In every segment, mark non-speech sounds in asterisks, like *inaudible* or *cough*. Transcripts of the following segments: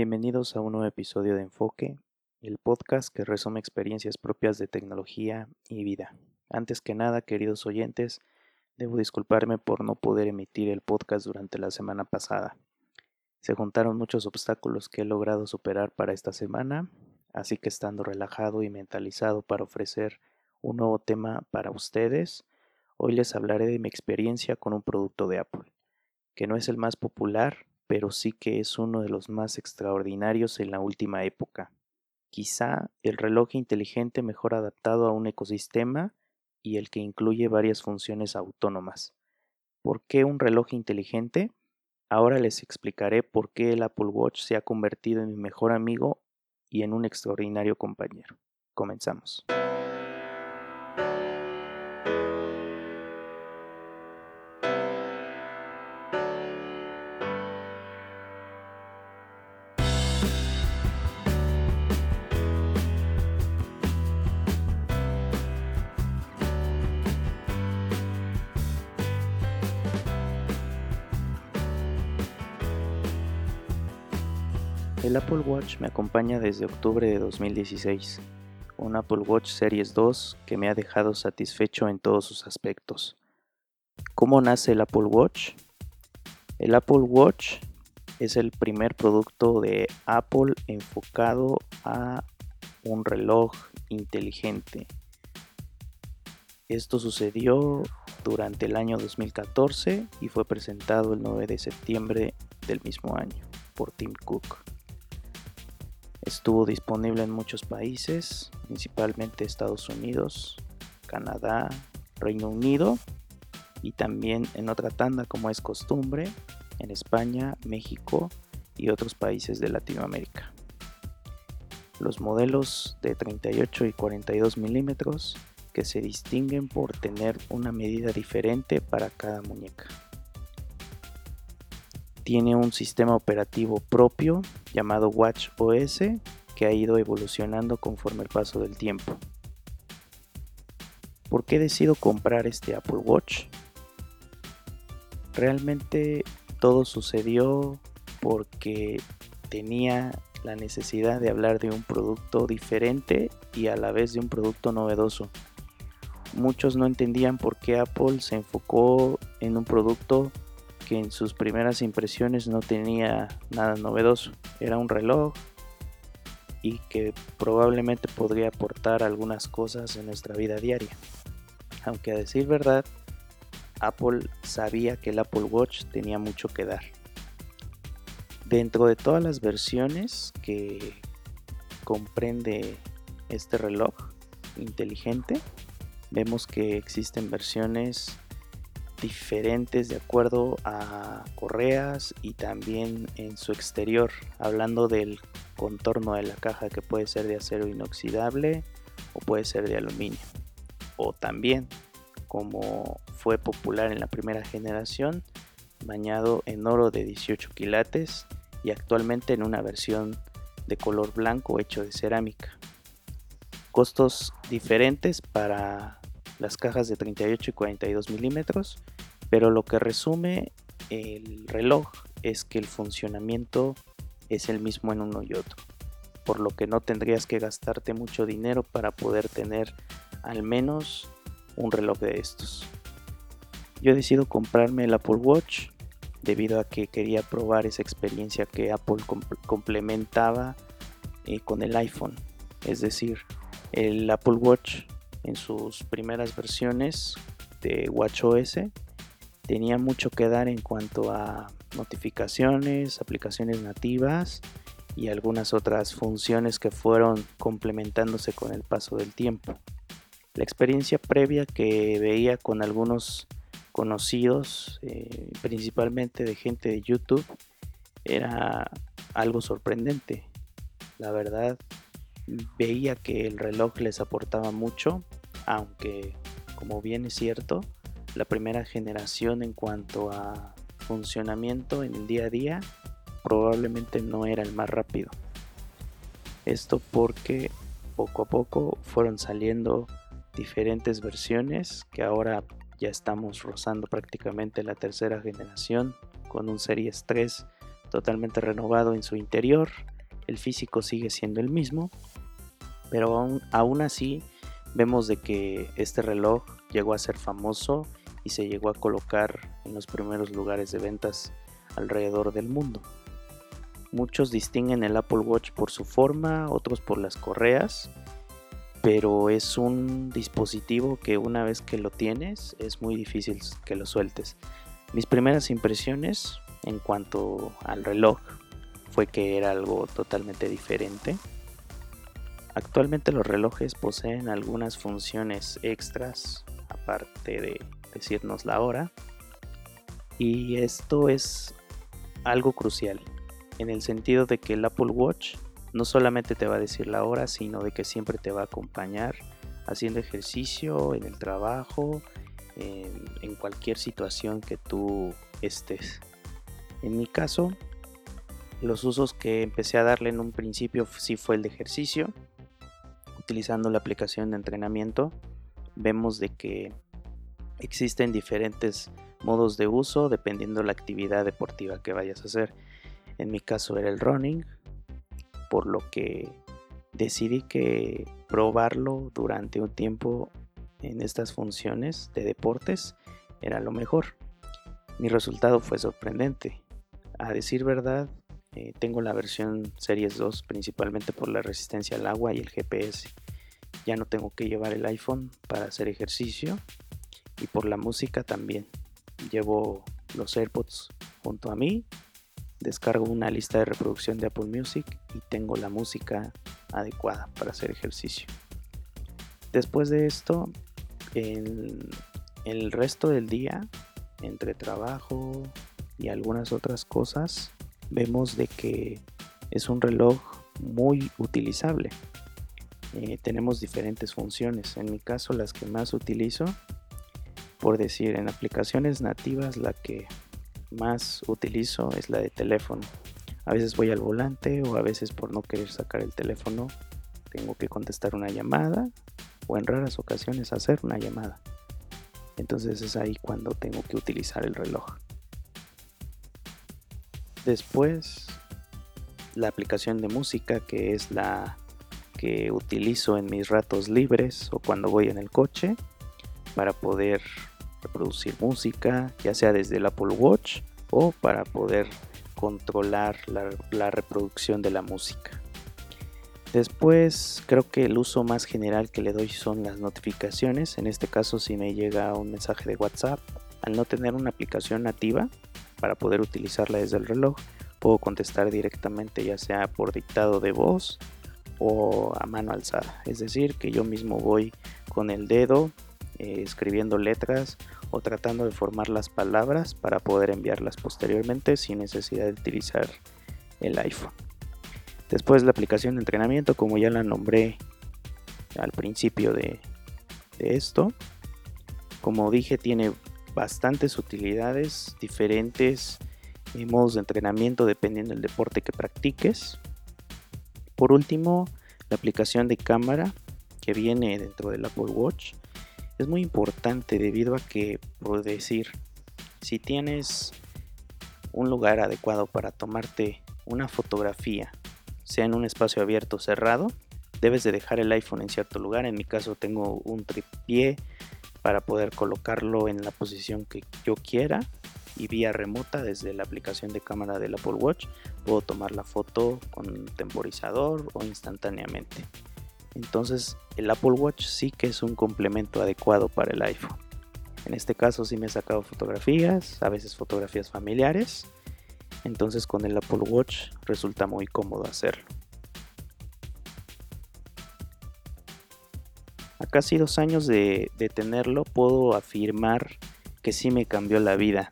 Bienvenidos a un nuevo episodio de Enfoque, el podcast que resume experiencias propias de tecnología y vida. Antes que nada, queridos oyentes, debo disculparme por no poder emitir el podcast durante la semana pasada. Se juntaron muchos obstáculos que he logrado superar para esta semana, así que estando relajado y mentalizado para ofrecer un nuevo tema para ustedes, hoy les hablaré de mi experiencia con un producto de Apple, que no es el más popular, pero sí que es uno de los más extraordinarios en la última época. Quizá el reloj inteligente mejor adaptado a un ecosistema y el que incluye varias funciones autónomas. ¿Por qué un reloj inteligente? Ahora les explicaré por qué el Apple Watch se ha convertido en mi mejor amigo y en un extraordinario compañero. Comenzamos. El Apple Watch me acompaña desde octubre de 2016, un Apple Watch Series 2 que me ha dejado satisfecho en todos sus aspectos. ¿Cómo nace el Apple Watch? El Apple Watch es el primer producto de Apple enfocado a un reloj inteligente. Esto sucedió durante el año 2014 y fue presentado el 9 de septiembre del mismo año por Tim Cook. Estuvo disponible en muchos países, principalmente Estados Unidos, Canadá, Reino Unido y también en otra tanda como es costumbre en España, México y otros países de Latinoamérica. Los modelos de 38 y 42 milímetros que se distinguen por tener una medida diferente para cada muñeca. Tiene un sistema operativo propio llamado Watch OS que ha ido evolucionando conforme el paso del tiempo. ¿Por qué decido comprar este Apple Watch? Realmente todo sucedió porque tenía la necesidad de hablar de un producto diferente y a la vez de un producto novedoso. Muchos no entendían por qué Apple se enfocó en un producto que en sus primeras impresiones no tenía nada novedoso. Era un reloj y que probablemente podría aportar algunas cosas en nuestra vida diaria. Aunque a decir verdad, Apple sabía que el Apple Watch tenía mucho que dar. Dentro de todas las versiones que comprende este reloj inteligente, vemos que existen versiones diferentes de acuerdo a correas y también en su exterior, hablando del contorno de la caja que puede ser de acero inoxidable o puede ser de aluminio. O también, como fue popular en la primera generación, bañado en oro de 18 quilates y actualmente en una versión de color blanco hecho de cerámica. Costos diferentes para las cajas de 38 y 42 milímetros, pero lo que resume el reloj es que el funcionamiento es el mismo en uno y otro, por lo que no tendrías que gastarte mucho dinero para poder tener al menos un reloj de estos. Yo decido comprarme el Apple Watch debido a que quería probar esa experiencia que Apple complementaba eh, con el iPhone. Es decir, el Apple Watch en sus primeras versiones de WatchOS tenía mucho que dar en cuanto a notificaciones, aplicaciones nativas y algunas otras funciones que fueron complementándose con el paso del tiempo. La experiencia previa que veía con algunos conocidos, eh, principalmente de gente de YouTube, era algo sorprendente. La verdad, veía que el reloj les aportaba mucho, aunque como bien es cierto, la primera generación en cuanto a funcionamiento en el día a día probablemente no era el más rápido. Esto porque poco a poco fueron saliendo diferentes versiones que ahora ya estamos rozando prácticamente la tercera generación con un Series 3 totalmente renovado en su interior, el físico sigue siendo el mismo, pero aún, aún así vemos de que este reloj llegó a ser famoso y se llegó a colocar en los primeros lugares de ventas alrededor del mundo. Muchos distinguen el Apple Watch por su forma, otros por las correas, pero es un dispositivo que una vez que lo tienes es muy difícil que lo sueltes. Mis primeras impresiones en cuanto al reloj fue que era algo totalmente diferente. Actualmente los relojes poseen algunas funciones extras aparte de decirnos la hora y esto es algo crucial en el sentido de que el Apple Watch no solamente te va a decir la hora, sino de que siempre te va a acompañar haciendo ejercicio, en el trabajo, en, cualquier situación que tú estés. En mi caso, los usos que empecé a darle en un principio sí fue el de ejercicio. Utilizando la aplicación de entrenamiento, vemos de que existen diferentes modos de uso dependiendo de la actividad deportiva que vayas a hacer. En mi caso era el running, por lo que decidí que probarlo durante un tiempo en estas funciones de deportes era lo mejor. Mi resultado fue sorprendente. A decir verdad, eh, tengo la versión Series 2 principalmente por la resistencia al agua y el GPS. Ya no tengo que llevar el iPhone para hacer ejercicio y por la música también. Llevo los AirPods junto a mí descargo una lista de reproducción de Apple Music y tengo la música adecuada para hacer ejercicio. Después de esto, el, el resto del día, entre trabajo y algunas otras cosas, vemos de que es un reloj muy utilizable. Eh, tenemos diferentes funciones. En mi caso, las que más utilizo, por decir, en aplicaciones nativas, la que más utilizo es la de teléfono. A veces voy al volante o a veces por no querer sacar el teléfono tengo que contestar una llamada o en raras ocasiones hacer una llamada. Entonces es ahí cuando tengo que utilizar el reloj. Después la aplicación de música que es la que utilizo en mis ratos libres o cuando voy en el coche para poder reproducir música, ya sea desde el Apple Watch o para poder controlar la, reproducción de la música. Después creo que el uso más general que le doy son las notificaciones. En este caso si me llega un mensaje de WhatsApp, al no tener una aplicación nativa para poder utilizarla desde el reloj, puedo contestar directamente ya sea por dictado de voz o a mano alzada. Es decir, que yo mismo voy con el dedo eh, escribiendo letras o tratando de formar las palabras para poder enviarlas posteriormente sin necesidad de utilizar el iPhone. Después la aplicación de entrenamiento, como ya la nombré al principio de, de esto, como dije, tiene bastantes utilidades, diferentes eh, modos de entrenamiento dependiendo del deporte que practiques. Por último, la aplicación de cámara que viene dentro del Apple Watch es muy importante debido a que, por decir, si tienes un lugar adecuado para tomarte una fotografía, sea en un espacio abierto o cerrado, debes de dejar el iPhone en cierto lugar. En mi caso tengo un tripié para poder colocarlo en la posición que yo quiera y vía remota desde la aplicación de cámara del Apple Watch puedo tomar la foto con temporizador o instantáneamente. Entonces el Apple Watch sí que es un complemento adecuado para el iPhone. En este caso sí me he sacado fotografías, a veces fotografías familiares. Entonces con el Apple Watch resulta muy cómodo hacerlo. A casi dos años de, tenerlo puedo afirmar que sí me cambió la vida,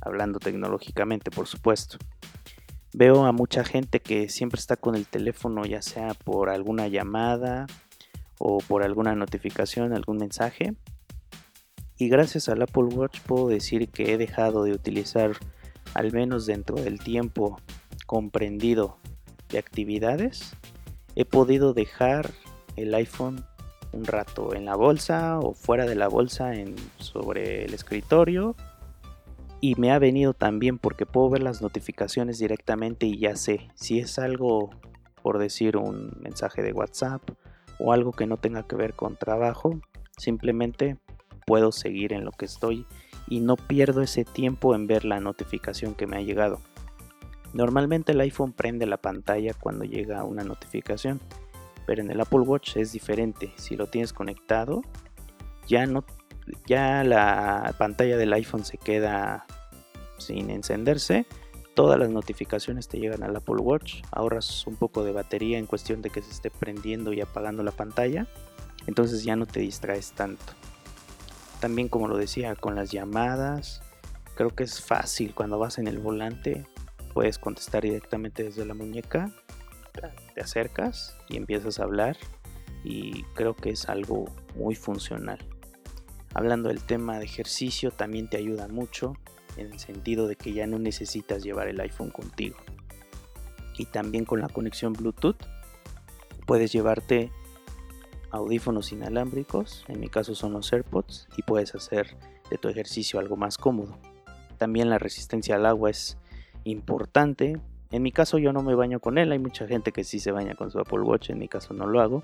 hablando tecnológicamente por supuesto. Veo a mucha gente que siempre está con el teléfono, ya sea por alguna llamada o por alguna notificación, algún mensaje. Y gracias al Apple Watch puedo decir que he dejado de utilizar, al menos dentro del tiempo comprendido de actividades, he podido dejar el iPhone un rato en la bolsa o fuera de la bolsa en, sobre el escritorio Y me ha venido también porque puedo ver las notificaciones directamente y ya sé si es algo, por decir, un mensaje de WhatsApp o algo que no tenga que ver con trabajo, simplemente puedo seguir en lo que estoy y no pierdo ese tiempo en ver la notificación que me ha llegado. Normalmente el iPhone prende la pantalla cuando llega una notificación, pero en el Apple Watch es diferente. Si lo tienes conectado, ya no ya la pantalla del iPhone se queda sin encenderse. Todas las notificaciones te llegan al Apple Watch. Ahorras un poco de batería en cuestión de que se esté prendiendo y apagando la pantalla. Entonces ya no te distraes tanto. También como lo decía, con las llamadas. Creo que es fácil cuando vas en el volante. Puedes contestar directamente desde la muñeca. Te acercas y empiezas a hablar. Y creo que es algo muy funcional. Hablando del tema de ejercicio, también te ayuda mucho en el sentido de que ya no necesitas llevar el iPhone contigo. Y también con la conexión Bluetooth puedes llevarte audífonos inalámbricos, en mi caso son los AirPods, y puedes hacer de tu ejercicio algo más cómodo. También la resistencia al agua es importante. En mi caso yo no me baño con él, hay mucha gente que sí se baña con su Apple Watch, en mi caso no lo hago.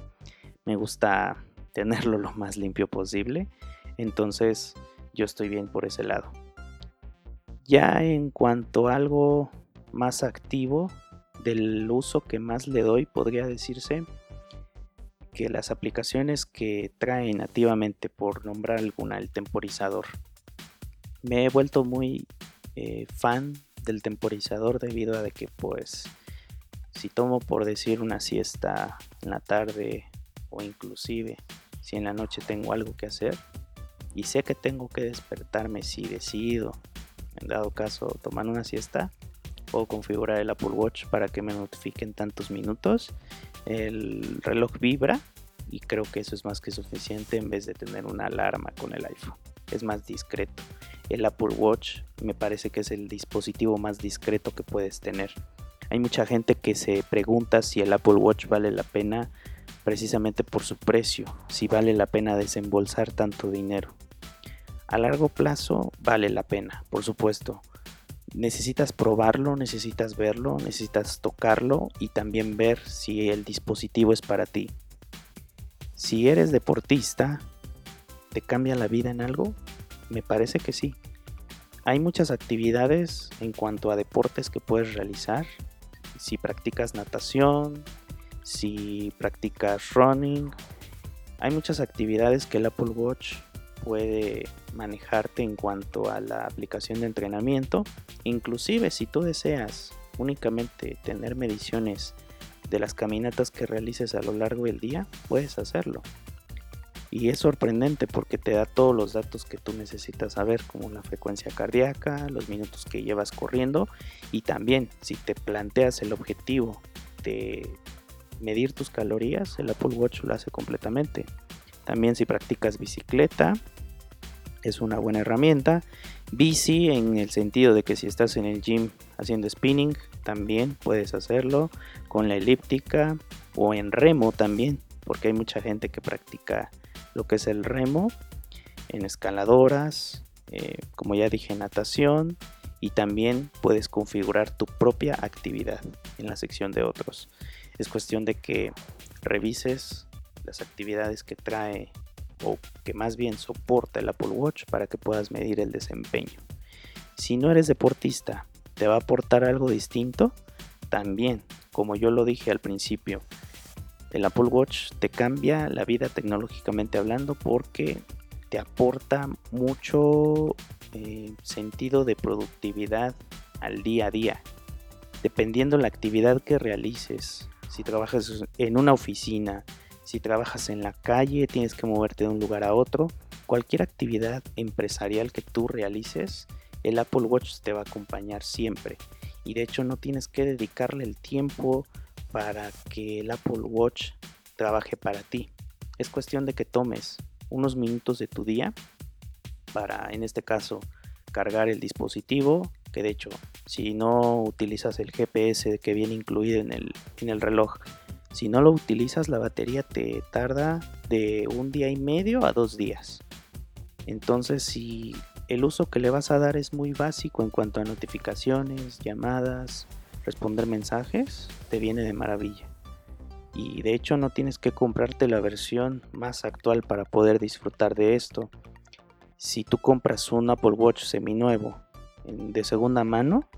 Me gusta *laughs* tenerlo lo más limpio posible entonces yo estoy bien por ese lado. Ya en cuanto a algo más activo del uso que más le doy, podría decirse que las aplicaciones que trae nativamente, por nombrar alguna, el temporizador. Me he vuelto muy eh, fan del temporizador debido a que pues si tomo por decir una siesta en la tarde o inclusive si en la noche tengo algo que hacer, y sé que tengo que despertarme si decido, en dado caso, tomar una siesta, puedo configurar el Apple Watch para que me notifiquen tantos minutos. El reloj vibra y creo que eso es más que suficiente en vez de tener una alarma con el iPhone. Es más discreto. El Apple Watch me parece que es el dispositivo más discreto que puedes tener. Hay mucha gente que se pregunta si el Apple Watch vale la pena precisamente por su precio, si vale la pena desembolsar tanto dinero. A largo plazo vale la pena, por supuesto. Necesitas probarlo, necesitas verlo, necesitas tocarlo y también ver si el dispositivo es para ti. Si eres deportista, ¿te cambia la vida en algo? Me parece que sí. Hay muchas actividades en cuanto a deportes que puedes realizar. Si practicas natación, si practicas running. Hay muchas actividades que el Apple Watch puede manejarte en cuanto a la aplicación de entrenamiento. Inclusive si tú deseas únicamente tener mediciones de las caminatas que realices a lo largo del día, puedes hacerlo. Y es sorprendente porque te da todos los datos que tú necesitas saber, como la frecuencia cardíaca, los minutos que llevas corriendo y también si te planteas el objetivo de medir tus calorías, el Apple Watch lo hace completamente. También si practicas bicicleta, es una buena herramienta. Bici en el sentido de que si estás en el gym haciendo spinning, también puedes hacerlo con la elíptica o en remo también, porque hay mucha gente que practica lo que es el remo en escaladoras, eh, como ya dije, natación y también puedes configurar tu propia actividad en la sección de otros. Es cuestión de que revises las actividades que trae o que más bien soporta el Apple Watch para que puedas medir el desempeño. Si no eres deportista, ¿te va a aportar algo distinto? También, como yo lo dije al principio, el Apple Watch te cambia la vida tecnológicamente hablando porque te aporta mucho eh, sentido de productividad al día a día. Dependiendo la actividad que realices, si trabajas en una oficina, si trabajas en la calle, tienes que moverte de un lugar a otro, cualquier actividad empresarial que tú realices, el Apple Watch te va a acompañar siempre. Y de hecho no tienes que dedicarle el tiempo para que el Apple Watch trabaje para ti. Es cuestión de que tomes unos minutos de tu día para, en este caso, cargar el dispositivo, que de hecho si no utilizas el GPS que viene incluido en el, en el reloj, si no lo utilizas la batería te tarda de un día y medio a dos días. Entonces si el uso que le vas a dar es muy básico en cuanto a notificaciones, llamadas, responder mensajes, te viene de maravilla. Y de hecho no tienes que comprarte la versión más actual para poder disfrutar de esto. Si tú compras un Apple Watch seminuevo de segunda mano,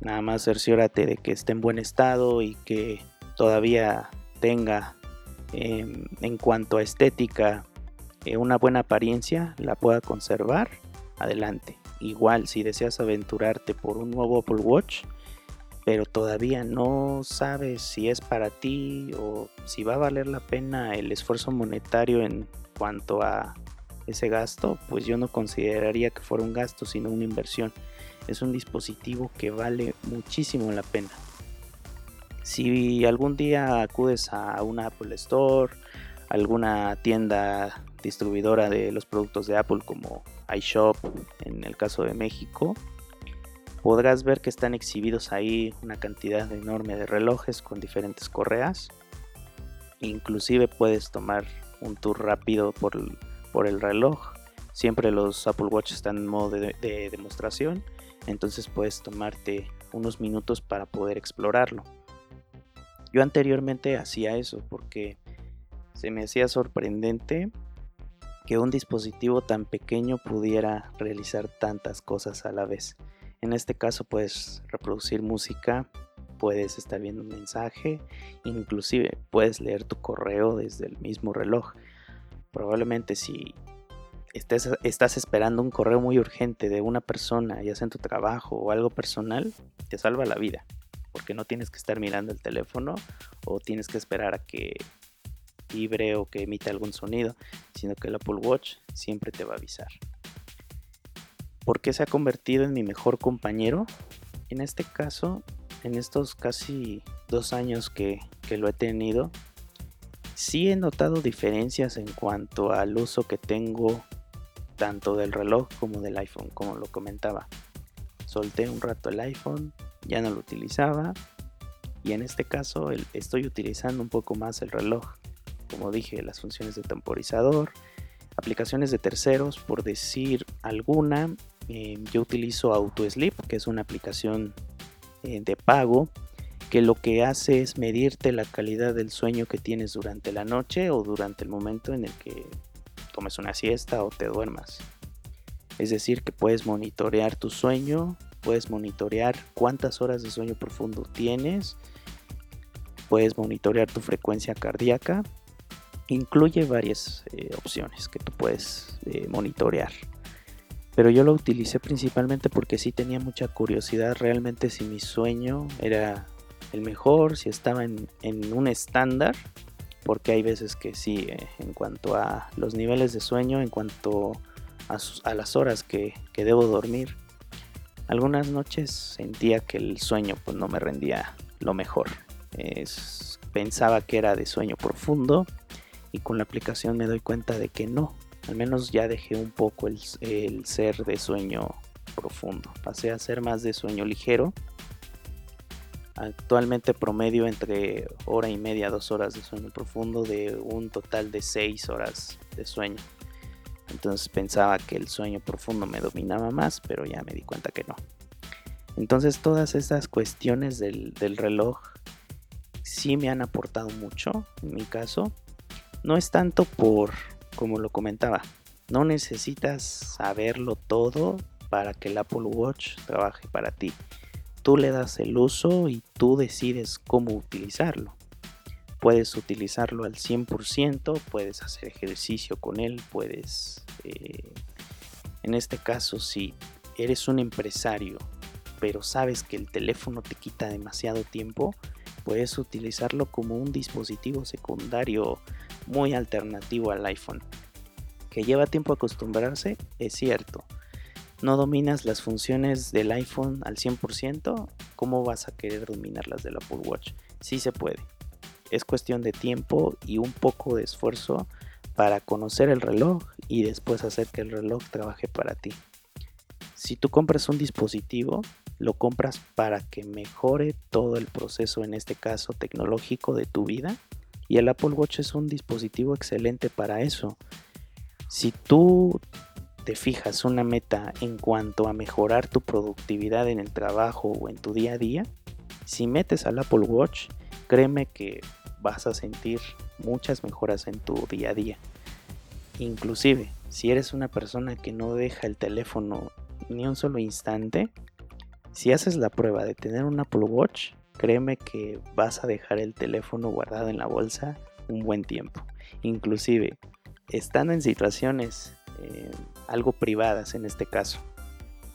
nada más cerciórate de que esté en buen estado y que todavía tenga em, en cuanto a estética eh, una buena apariencia, la pueda conservar, adelante. Igual si deseas aventurarte por un nuevo Apple Watch, pero todavía no sabes si es para ti o si va a valer la pena el esfuerzo monetario en cuanto a ese gasto, pues yo no consideraría que fuera un gasto, sino una inversión. Es un dispositivo que vale muchísimo la pena. Si algún día acudes a una Apple Store, alguna tienda distribuidora de los productos de Apple como iShop en el caso de México, podrás ver que están exhibidos ahí una cantidad enorme de relojes con diferentes correas. Inclusive puedes tomar un tour rápido por el, por el reloj. Siempre los Apple Watch están en modo de, demostración, entonces puedes tomarte unos minutos para poder explorarlo. Yo anteriormente hacía eso porque se me hacía sorprendente que un dispositivo tan pequeño pudiera realizar tantas cosas a la vez. En este caso puedes reproducir música, puedes estar viendo un mensaje, inclusive puedes leer tu correo desde el mismo reloj. Probablemente si estás esperando un correo muy urgente de una persona, ya sea en tu trabajo o algo personal, te salva la vida. Porque no tienes que estar mirando el teléfono o tienes que esperar a que vibre o que emita algún sonido, sino que el Apple Watch siempre te va a avisar. ¿Por qué se ha convertido en mi mejor compañero? En este caso, en estos casi dos años que, lo he tenido, sí he notado diferencias en cuanto al uso que tengo tanto del reloj como del iPhone, como lo comentaba. Solté un rato el iPhone, ya no lo utilizaba y en este caso estoy utilizando un poco más el reloj. Como dije, las funciones de temporizador, aplicaciones de terceros, por decir alguna, eh, yo utilizo AutoSleep, que es una aplicación eh, de pago que lo que hace es medirte la calidad del sueño que tienes durante la noche o durante el momento en el que tomes una siesta o te duermas. Es decir, que puedes monitorear tu sueño, puedes monitorear cuántas horas de sueño profundo tienes, puedes monitorear tu frecuencia cardíaca. Incluye varias eh, opciones que tú puedes monitorear pero yo lo utilicé principalmente porque sí tenía mucha curiosidad. Realmente si mi sueño era el mejor, si estaba en, un estándar, porque hay veces que sí, eh, en cuanto a los niveles de sueño, en cuanto a, las horas que, debo dormir, algunas noches sentía que el sueño pues no me rendía lo mejor. pensaba que era de sueño profundo y con la aplicación me doy cuenta de que no, al menos ya dejé un poco el, ser de sueño profundo. Pasé a ser más de sueño ligero. Actualmente promedio entre hora y media, dos horas de sueño profundo de un total de seis horas de sueño. Entonces pensaba que el sueño profundo me dominaba más, pero ya me di cuenta que no. Entonces todas estas cuestiones del, reloj sí me han aportado mucho en mi caso. No es tanto por como lo comentaba, no necesitas saberlo todo para que el Apple Watch trabaje para ti. Tú le das el uso y tú decides cómo utilizarlo. Puedes utilizarlo al 100%, puedes hacer ejercicio con él, puedes, eh, en este caso, si eres un empresario, pero sabes que el teléfono te quita demasiado tiempo, puedes utilizarlo como un dispositivo secundario muy alternativo al iPhone. Que lleva tiempo acostumbrarse, es cierto. No dominas las funciones del iPhone al 100%, ¿cómo vas a querer dominar las del Apple Watch? Sí se puede. Es cuestión de tiempo y un poco de esfuerzo para conocer el reloj y después hacer que el reloj trabaje para ti. Si tú compras un dispositivo, lo compras para que mejore todo el proceso, en este caso tecnológico, de tu vida y el Apple Watch es un dispositivo excelente para eso. Si tú te fijas una meta en cuanto a mejorar tu productividad en el trabajo o en tu día a día, si metes al Apple Watch, créeme que vas a sentir muchas mejoras en tu día a día. Inclusive, si eres una persona que no deja el teléfono ni un solo instante, si haces la prueba de tener un Apple Watch, créeme que vas a dejar el teléfono guardado en la bolsa un buen tiempo. Inclusive, estando en situaciones eh, algo privadas en este caso,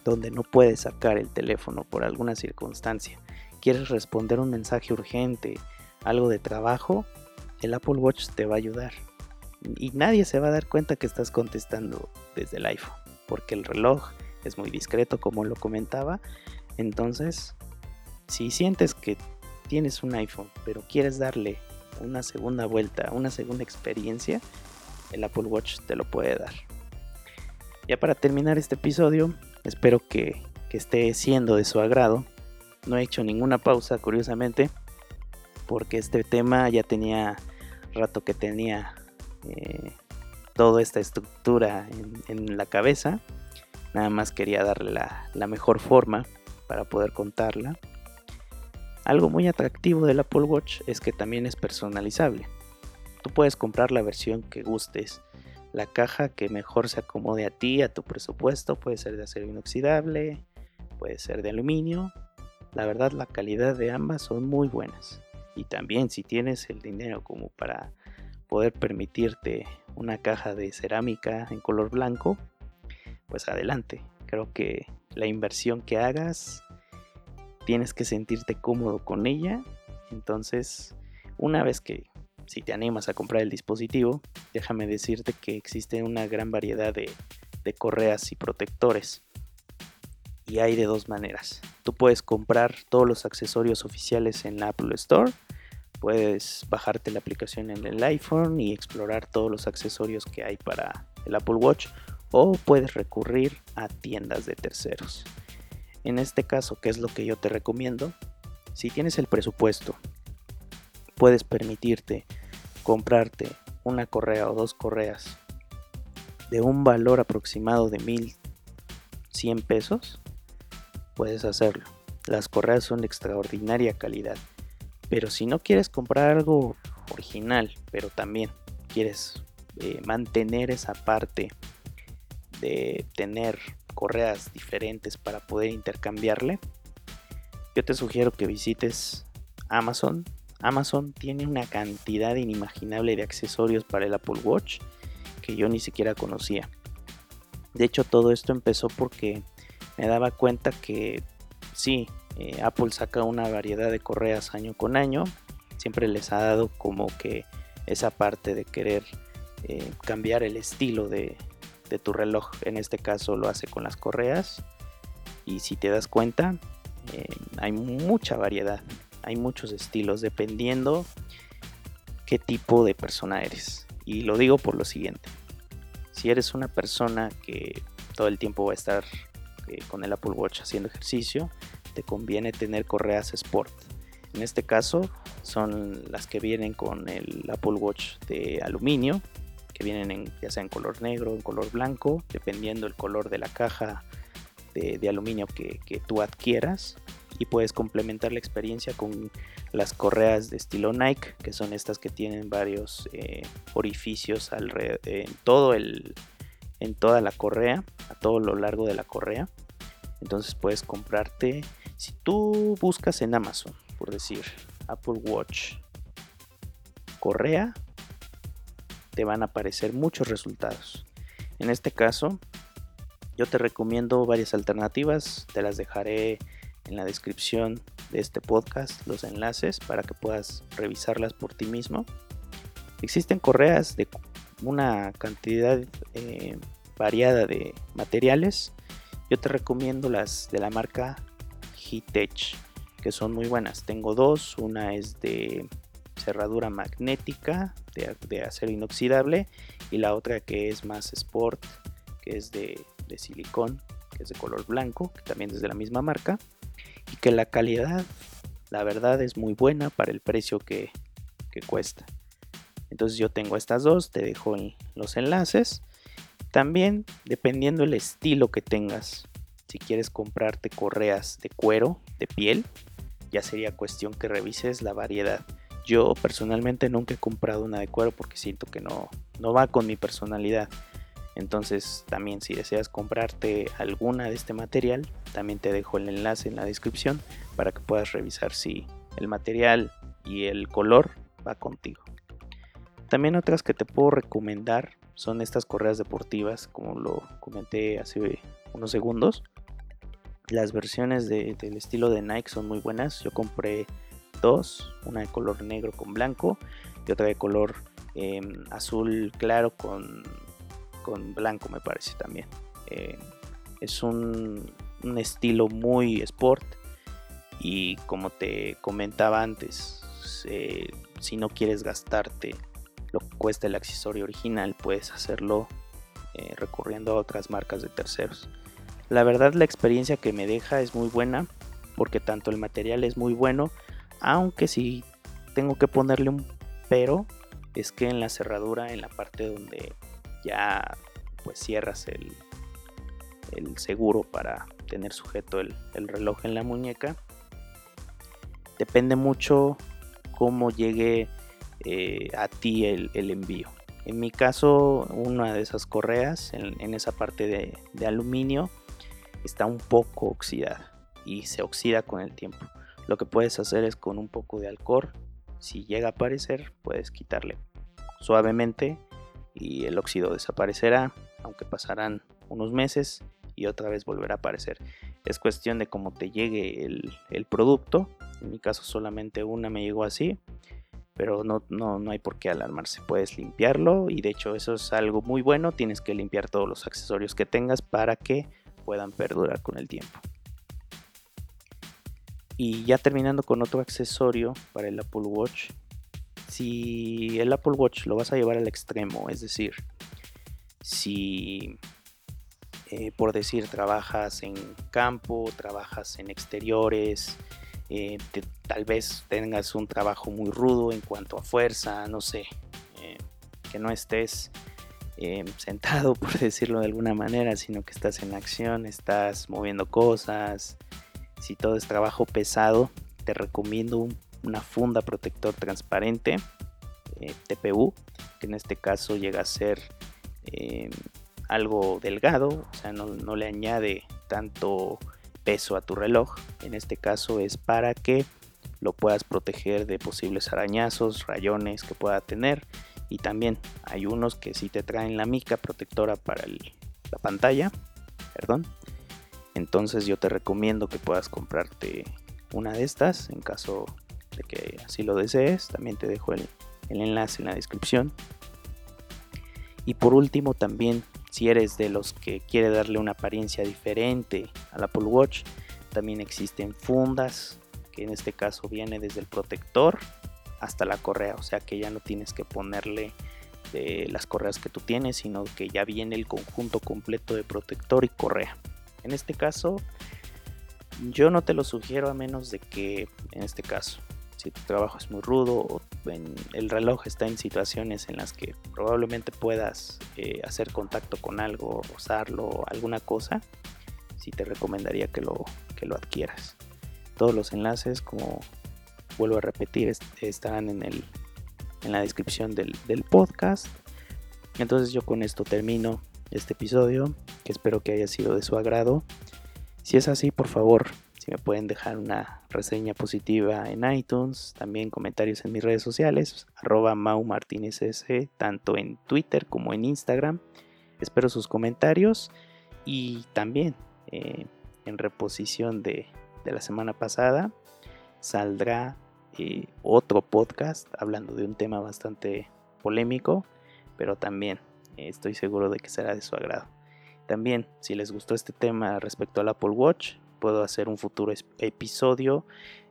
donde no puedes sacar el teléfono por alguna circunstancia, quieres responder un mensaje urgente, algo de trabajo, el Apple Watch te va a ayudar. Y nadie se va a dar cuenta que estás contestando desde el iPhone, porque el reloj es muy discreto como lo comentaba. Entonces, si sientes que tienes un iPhone, pero quieres darle una segunda vuelta, una segunda experiencia, el Apple Watch te lo puede dar. Ya para terminar este episodio, espero que, esté siendo de su agrado. No he hecho ninguna pausa, curiosamente, porque este tema ya tenía rato que tenía eh, toda esta estructura en, la cabeza. Nada más quería darle la mejor forma para poder contarla. Algo muy atractivo del Apple Watch es que también es personalizable. Tú puedes comprar la versión que gustes, la caja que mejor se acomode a ti, a tu presupuesto, puede ser de acero inoxidable, puede ser de aluminio. La verdad la calidad de ambas son muy buenas. Y también si tienes el dinero como para poder permitirte una caja de cerámica en color blanco, pues adelante. Creo que la inversión que hagas tienes que sentirte cómodo con ella. Entonces, una vez que si te animas a comprar el dispositivo, déjame decirte que existe una gran variedad de, correas y protectores. Y hay de dos maneras. Tú puedes comprar todos los accesorios oficiales en la Apple Store. Puedes bajarte la aplicación en el iPhone y explorar todos los accesorios que hay para el Apple Watch. O puedes recurrir a tiendas de terceros. En este caso, ¿qué es lo que yo te recomiendo? Si tienes el presupuesto, puedes permitirte comprarte una correa o dos correas de un valor aproximado de 1100 pesos, puedes hacerlo. Las correas son de extraordinaria calidad. Pero si no quieres comprar algo original, pero también quieres eh, mantener esa parte de tener correas diferentes para poder intercambiarle, yo te sugiero que visites Amazon. Amazon tiene una cantidad inimaginable de accesorios para el Apple Watch que yo ni siquiera conocía. De hecho, todo esto empezó porque me daba cuenta que sí, eh, Apple saca una variedad de correas año con año. Siempre les ha dado como que esa parte de querer eh, cambiar el estilo de, de tu reloj. En este caso lo hace con las correas. Y si te das cuenta, eh, hay mucha variedad. Hay muchos estilos dependiendo qué tipo de persona eres. Y lo digo por lo siguiente. Si eres una persona que todo el tiempo va a estar eh, con el Apple Watch haciendo ejercicio, te conviene tener correas Sport. En este caso son las que vienen con el Apple Watch de aluminio que vienen en, ya sea en color negro, en color blanco, dependiendo el color de la caja de, aluminio que, tú adquieras. Y puedes complementar la experiencia con las correas de estilo Nike, que son estas que tienen varios eh, orificios alrededor, en, todo el, en toda la correa, a todo lo largo de la correa. Entonces puedes comprarte, si tú buscas en Amazon, por decir Apple Watch correa te van a aparecer muchos resultados. En este caso, yo te recomiendo varias alternativas, te las dejaré en la descripción de este podcast los enlaces para que puedas revisarlas por ti mismo. Existen correas de una cantidad eh, variada de materiales. Yo te recomiendo las de la marca Hitech, que son muy buenas. Tengo dos, una es de cerradura magnética de, acero inoxidable y la otra que es más sport, que es de, silicón, que es de color blanco, que también es de la misma marca y que la calidad, la verdad, es muy buena para el precio que, cuesta. Entonces yo tengo estas dos, te dejo los enlaces. También dependiendo el estilo que tengas, si quieres comprarte correas de cuero, de piel, ya sería cuestión que revises la variedad. Yo personalmente nunca he comprado una de cuero porque siento que no, no va con mi personalidad. Entonces también si deseas comprarte alguna de este material, también te dejo el enlace en la descripción para que puedas revisar si el material y el color va contigo. También otras que te puedo recomendar son estas correas deportivas, como lo comenté hace unos segundos. Las versiones del estilo de Nike son muy buenas. Yo compré dos, una de color negro con blanco y otra de color em, azul claro con, con, blanco me parece también. Em, es un, un, estilo muy sport y como te comentaba antes, si no quieres gastarte lo que cuesta el accesorio original, puedes hacerlo eh, recurriendo a otras marcas de terceros. La verdad la experiencia que me deja es muy buena porque tanto el material es muy bueno, aunque si tengo que ponerle un pero, es que en la cerradura, en la parte donde ya pues cierras el, el seguro para tener sujeto el, reloj en la muñeca, depende mucho cómo llegue eh, a ti el, envío. En mi caso, una de esas correas en, esa parte de aluminio está un poco oxidada y se oxida con el tiempo. Lo que puedes hacer es con un poco de alcohol, si llega a aparecer, puedes quitarle suavemente y el óxido desaparecerá, aunque pasarán unos meses y otra vez volverá a aparecer. Es cuestión de cómo te llegue el, producto. En mi caso solamente una me llegó así, pero no, no, no hay por qué alarmarse. Puedes limpiarlo y de hecho eso es algo muy bueno. Tienes que limpiar todos los accesorios que tengas para que puedan perdurar con el tiempo. Y ya terminando con otro accesorio para el Apple Watch. Si el Apple Watch lo vas a llevar al extremo, es decir, si eh, por decir trabajas en campo, trabajas en exteriores, eh, tal vez tengas un trabajo muy rudo en cuanto a fuerza, no sé, eh, que no estés sentado, *laughs* por decirlo de alguna manera, sino que estás en acción, estás moviendo cosas. Si todo es trabajo pesado, te recomiendo una funda protector transparente, eh, TPU, que en este caso llega a ser eh, algo delgado, o sea, no, le añade tanto peso a tu reloj. En este caso es para que lo puedas proteger de posibles arañazos, rayones que pueda tener y también hay unos que sí te traen la mica protectora para la pantalla perdón entonces yo te recomiendo que puedas comprarte una de estas en caso de que así lo desees. También te dejo el, enlace en la descripción. Y por último también si eres de los que quiere darle una apariencia diferente al Apple Watch también existen fundas que en este caso viene desde el protector hasta la correa, o sea que ya no tienes que ponerle de las correas que tú tienes, sino que ya viene el conjunto completo de protector y correa. En este caso, yo no te lo sugiero a menos de que, en este caso, si tu trabajo es muy rudo o el reloj está en situaciones en las que probablemente puedas eh, hacer contacto con algo, rozarlo, alguna cosa, sí te recomendaría que lo, que lo adquieras. Todos los enlaces, como vuelvo a repetir, estarán en, el, en la descripción del, podcast. Entonces yo con esto termino este episodio, que espero que haya sido de su agrado. Si es así, por favor, si me pueden dejar una reseña positiva en iTunes, también comentarios en mis redes sociales, arroba Mau Martínez S, tanto en Twitter como en Instagram. Espero sus comentarios y también eh, en reposición de, de la semana pasada saldrá eh, otro podcast hablando de un tema bastante polémico, pero también estoy seguro de que será de su agrado. También, si les gustó este tema respecto al Apple Watch, puedo hacer un futuro episodio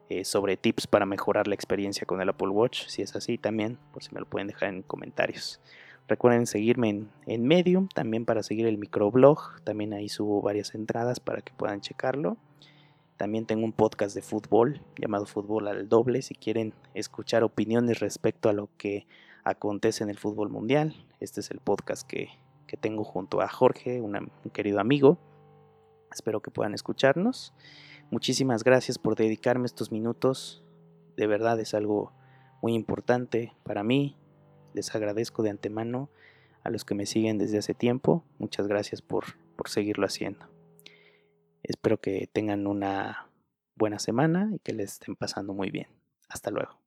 eh, sobre tips para mejorar la experiencia con el Apple Watch. Si es así, también, por si me lo pueden dejar en comentarios. Recuerden seguirme en, en Medium, también para seguir el microblog. También ahí subo varias entradas para que puedan checarlo. También tengo un podcast de fútbol llamado Fútbol al Doble. Si quieren escuchar opiniones respecto a lo que acontece en el fútbol mundial, este es el podcast que, que tengo junto a Jorge, un querido amigo. Espero que puedan escucharnos. Muchísimas gracias por dedicarme estos minutos. De verdad es algo muy importante para mí. Les agradezco de antemano a los que me siguen desde hace tiempo. Muchas gracias por, por seguirlo haciendo. Espero que tengan una buena semana y que les estén pasando muy bien. Hasta luego.